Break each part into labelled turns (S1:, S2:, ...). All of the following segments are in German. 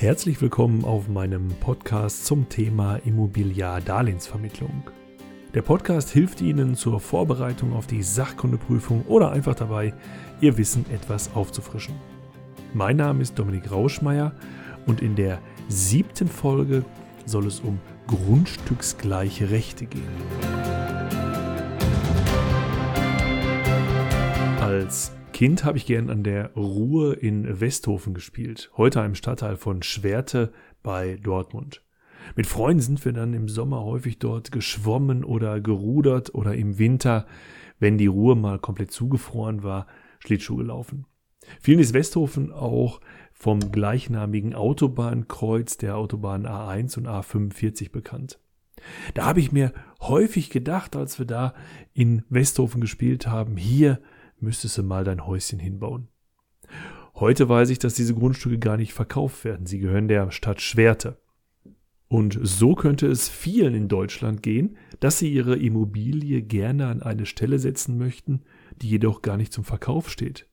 S1: Herzlich willkommen auf meinem Podcast zum Thema Immobiliardarlehensvermittlung. Der Podcast hilft Ihnen zur Vorbereitung auf die Sachkundeprüfung oder einfach dabei, Ihr Wissen etwas aufzufrischen. Mein Name ist Dominik Rauschmeier und in der siebten Folge soll es um grundstücksgleiche Rechte gehen. Als Kind habe ich gern an der Ruhr in Westhofen gespielt, heute einem Stadtteil von Schwerte bei Dortmund. Mit Freunden sind wir dann im Sommer häufig dort geschwommen oder gerudert oder im Winter, wenn die Ruhr mal komplett zugefroren war, Schlittschuh gelaufen. Vielen ist Westhofen auch vom gleichnamigen Autobahnkreuz der Autobahn A1 und A45 bekannt. Da habe ich mir häufig gedacht, als wir da in Westhofen gespielt haben, hier müsstest du mal dein Häuschen hinbauen. Heute weiß ich, dass diese Grundstücke gar nicht verkauft werden. Sie gehören der Stadt Schwerte. Und so könnte es vielen in Deutschland gehen, dass sie ihre Immobilie gerne an eine Stelle setzen möchten, die jedoch gar nicht zum Verkauf steht.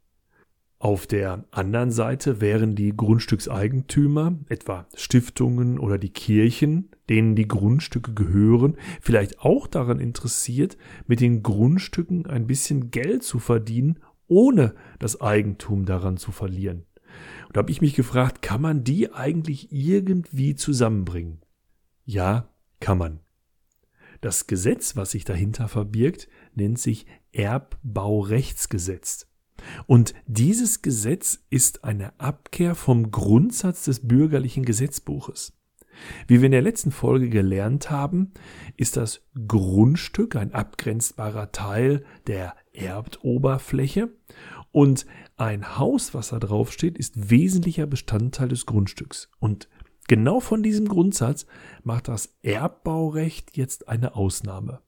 S1: Auf der anderen Seite wären die Grundstückseigentümer, etwa Stiftungen oder die Kirchen, denen die Grundstücke gehören, vielleicht auch daran interessiert, mit den Grundstücken ein bisschen Geld zu verdienen, ohne das Eigentum daran zu verlieren. Und da habe ich mich gefragt, kann man die eigentlich irgendwie zusammenbringen? Ja, kann man. Das Gesetz, was sich dahinter verbirgt, nennt sich Erbbaurechtsgesetz. Und dieses Gesetz ist eine Abkehr vom Grundsatz des bürgerlichen Gesetzbuches. Wie wir in der letzten Folge gelernt haben, ist das Grundstück ein abgrenzbarer Teil der Erbtoberfläche und ein Haus, was da drauf steht, ist wesentlicher Bestandteil des Grundstücks. Und genau von diesem Grundsatz macht das Erbbaurecht jetzt eine Ausnahme.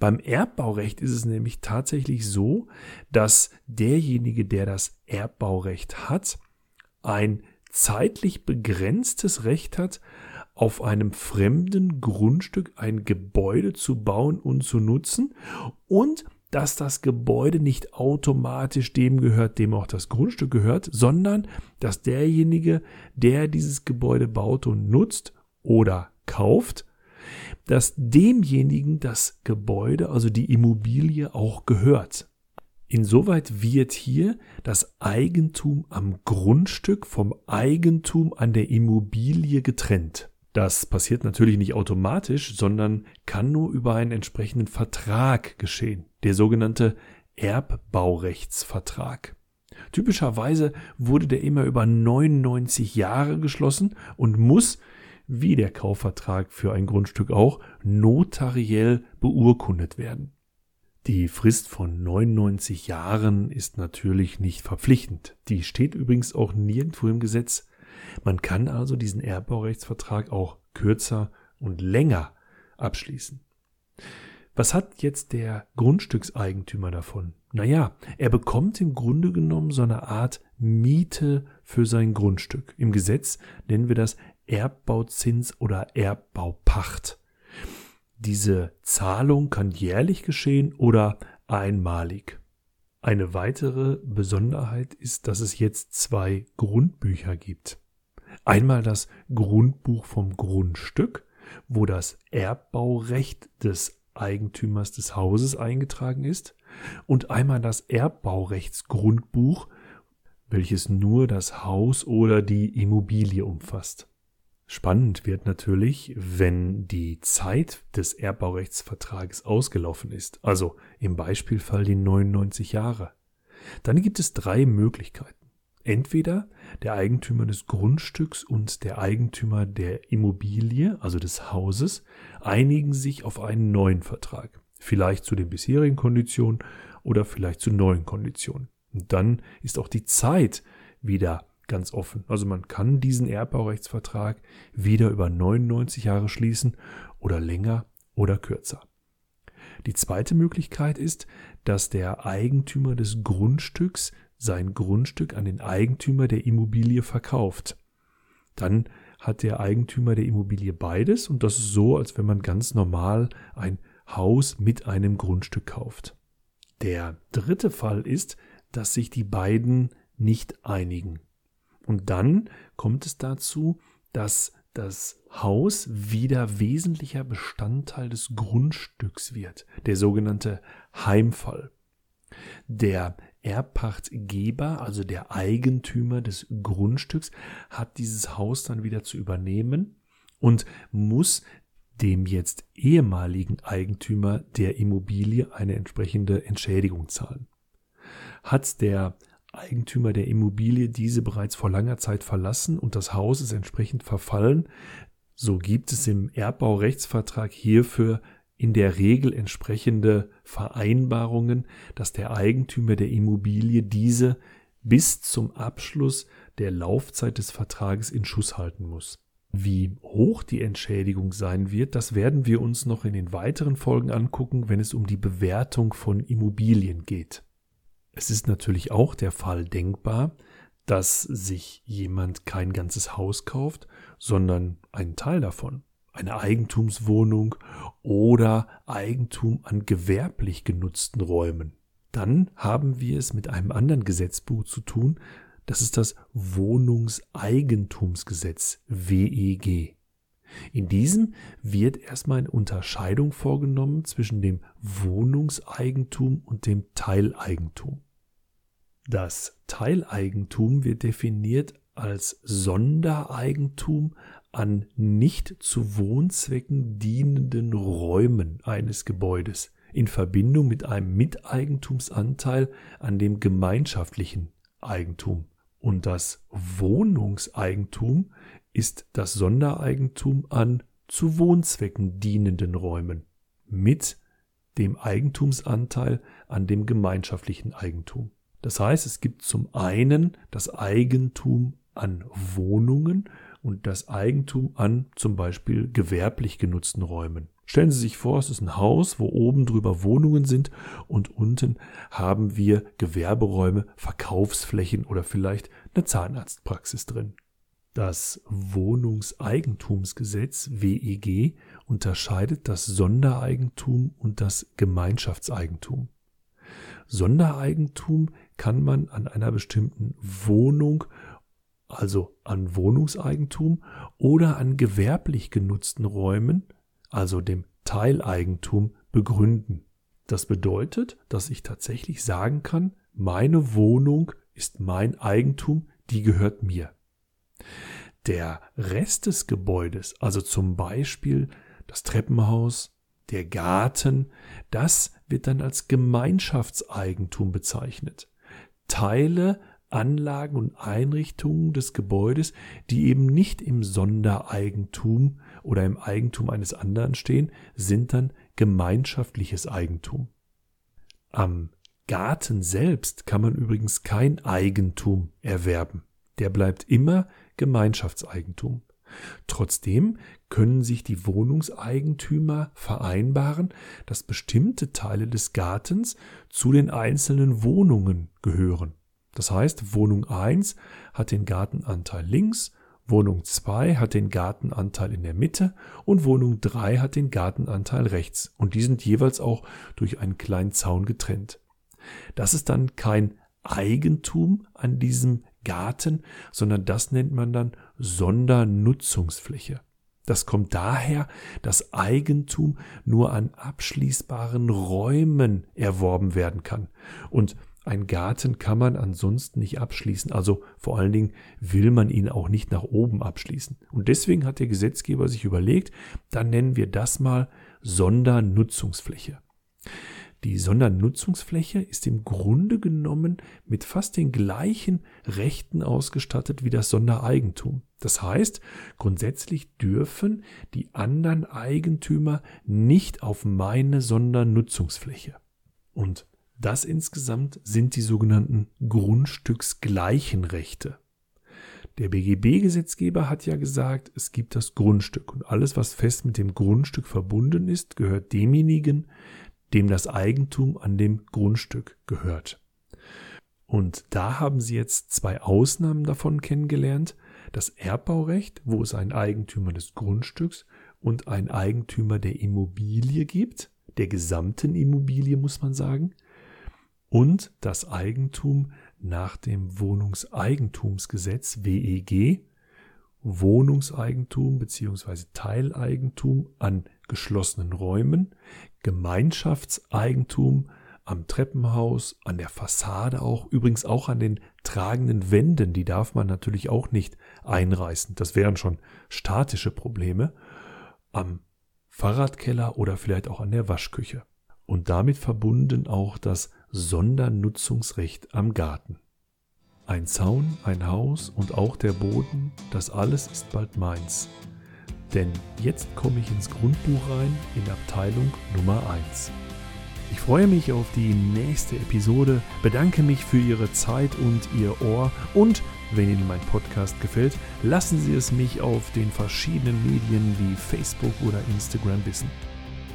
S1: Beim Erbbaurecht ist es nämlich tatsächlich so, dass derjenige, der das Erbbaurecht hat, ein zeitlich begrenztes Recht hat, auf einem fremden Grundstück ein Gebäude zu bauen und zu nutzen und dass das Gebäude nicht automatisch dem gehört, dem auch das Grundstück gehört, sondern dass derjenige, der dieses Gebäude baut und nutzt oder kauft, dass demjenigen das Gebäude, also die Immobilie auch gehört. Insoweit wird hier das Eigentum am Grundstück vom Eigentum an der Immobilie getrennt. Das passiert natürlich nicht automatisch, sondern kann nur über einen entsprechenden Vertrag geschehen, der sogenannte Erbbaurechtsvertrag. Typischerweise wurde der immer über 99 Jahre geschlossen und muss wie der Kaufvertrag für ein Grundstück auch, notariell beurkundet werden. Die Frist von 99 Jahren ist natürlich nicht verpflichtend. Die steht übrigens auch nirgendwo im Gesetz. Man kann also diesen Erbbaurechtsvertrag auch kürzer und länger abschließen. Was hat jetzt der Grundstückseigentümer davon? Naja, er bekommt im Grunde genommen so eine Art Miete für sein Grundstück. Im Gesetz nennen wir das Erbbauzins oder Erbbaupacht. Diese Zahlung kann jährlich geschehen oder einmalig. Eine weitere Besonderheit ist, dass es jetzt zwei Grundbücher gibt. Einmal das Grundbuch vom Grundstück, wo das Erbbaurecht des Eigentümers des Hauses eingetragen ist, und einmal das Erbbaurechtsgrundbuch, welches nur das Haus oder die Immobilie umfasst. Spannend wird natürlich, wenn die Zeit des Erbbaurechtsvertrages ausgelaufen ist, also im Beispielfall die 99 Jahre. Dann gibt es drei Möglichkeiten. Entweder der Eigentümer des Grundstücks und der Eigentümer der Immobilie, also des Hauses, einigen sich auf einen neuen Vertrag, vielleicht zu den bisherigen Konditionen oder vielleicht zu neuen Konditionen. Und dann ist auch die Zeit wieder ganz offen. Also man kann diesen Erbbaurechtsvertrag wieder über 99 Jahre schließen oder länger oder kürzer. Die zweite Möglichkeit ist, dass der Eigentümer des Grundstücks sein Grundstück an den Eigentümer der Immobilie verkauft. Dann hat der Eigentümer der Immobilie beides und das ist so, als wenn man ganz normal ein Haus mit einem Grundstück kauft. Der dritte Fall ist, dass sich die beiden nicht einigen. Und dann kommt es dazu, dass das Haus wieder wesentlicher Bestandteil des Grundstücks wird, der sogenannte Heimfall. Der Erbpachtgeber, also der Eigentümer des Grundstücks, hat dieses Haus dann wieder zu übernehmen und muss dem jetzt ehemaligen Eigentümer der Immobilie eine entsprechende Entschädigung zahlen. Hat der Eigentümer der Immobilie diese bereits vor langer Zeit verlassen und das Haus ist entsprechend verfallen, so gibt es im Erbbaurechtsvertrag hierfür in der Regel entsprechende Vereinbarungen, dass der Eigentümer der Immobilie diese bis zum Abschluss der Laufzeit des Vertrages in Schuss halten muss. Wie hoch die Entschädigung sein wird, das werden wir uns noch in den weiteren Folgen angucken, wenn es um die Bewertung von Immobilien geht. Es ist natürlich auch der Fall denkbar, dass sich jemand kein ganzes Haus kauft, sondern einen Teil davon, eine Eigentumswohnung oder Eigentum an gewerblich genutzten Räumen. Dann haben wir es mit einem anderen Gesetzbuch zu tun, das ist das Wohnungseigentumsgesetz WEG. In diesem wird erstmal eine Unterscheidung vorgenommen zwischen dem Wohnungseigentum und dem Teileigentum. Das Teileigentum wird definiert als Sondereigentum an nicht zu Wohnzwecken dienenden Räumen eines Gebäudes in Verbindung mit einem Miteigentumsanteil an dem gemeinschaftlichen Eigentum. Und das Wohnungseigentum ist das Sondereigentum an zu Wohnzwecken dienenden Räumen mit dem Eigentumsanteil an dem gemeinschaftlichen Eigentum. Das heißt, es gibt zum einen das Eigentum an Wohnungen und das Eigentum an zum Beispiel gewerblich genutzten Räumen. Stellen Sie sich vor, es ist ein Haus, wo oben drüber Wohnungen sind und unten haben wir Gewerberäume, Verkaufsflächen oder vielleicht eine Zahnarztpraxis drin. Das Wohnungseigentumsgesetz WEG unterscheidet das Sondereigentum und das Gemeinschaftseigentum. Sondereigentum kann man an einer bestimmten Wohnung, also an Wohnungseigentum oder an gewerblich genutzten Räumen, also dem Teileigentum, begründen. Das bedeutet, dass ich tatsächlich sagen kann, meine Wohnung ist mein Eigentum, die gehört mir. Der Rest des Gebäudes, also zum Beispiel das Treppenhaus, der Garten, das wird dann als Gemeinschaftseigentum bezeichnet. Teile, Anlagen und Einrichtungen des Gebäudes, die eben nicht im Sondereigentum oder im Eigentum eines anderen stehen, sind dann gemeinschaftliches Eigentum. Am Garten selbst kann man übrigens kein Eigentum erwerben. Der bleibt immer Gemeinschaftseigentum. Trotzdem können sich die Wohnungseigentümer vereinbaren, dass bestimmte Teile des Gartens zu den einzelnen Wohnungen gehören. Das heißt, Wohnung 1 hat den Gartenanteil links, Wohnung 2 hat den Gartenanteil in der Mitte und Wohnung 3 hat den Gartenanteil rechts. Und die sind jeweils auch durch einen kleinen Zaun getrennt. Das ist dann kein Eigentum an diesem Garten, sondern das nennt man dann Sondernutzungsfläche. Das kommt daher, dass Eigentum nur an abschließbaren Räumen erworben werden kann. Und ein Garten kann man ansonsten nicht abschließen. Also vor allen Dingen will man ihn auch nicht nach oben abschließen. Und deswegen hat der Gesetzgeber sich überlegt, dann nennen wir das mal Sondernutzungsfläche. Die Sondernutzungsfläche ist im Grunde genommen mit fast den gleichen Rechten ausgestattet wie das Sondereigentum. Das heißt, grundsätzlich dürfen die anderen Eigentümer nicht auf meine Sondernutzungsfläche. Und das insgesamt sind die sogenannten grundstücksgleichen Rechte. Der BGB-Gesetzgeber hat ja gesagt, es gibt das Grundstück und alles, was fest mit dem Grundstück verbunden ist, gehört demjenigen, dem das Eigentum an dem Grundstück gehört. Und da haben Sie jetzt zwei Ausnahmen davon kennengelernt. Das Erbbaurecht, wo es einen Eigentümer des Grundstücks und einen Eigentümer der Immobilie gibt, der gesamten Immobilie muss man sagen, und das Eigentum nach dem Wohnungseigentumsgesetz WEG Wohnungseigentum bzw. Teileigentum an geschlossenen Räumen, Gemeinschaftseigentum am Treppenhaus, an der Fassade auch, übrigens auch an den tragenden Wänden, die darf man natürlich auch nicht einreißen. Das wären schon statische Probleme. Am Fahrradkeller oder vielleicht auch an der Waschküche. Und damit verbunden auch das Sondernutzungsrecht am Garten. Ein Zaun, ein Haus und auch der Boden, das alles ist bald meins. Denn jetzt komme ich ins Grundbuch rein in Abteilung Nummer 1. Ich freue mich auf die nächste Episode, bedanke mich für Ihre Zeit und Ihr Ohr und wenn Ihnen mein Podcast gefällt, lassen Sie es mich auf den verschiedenen Medien wie Facebook oder Instagram wissen.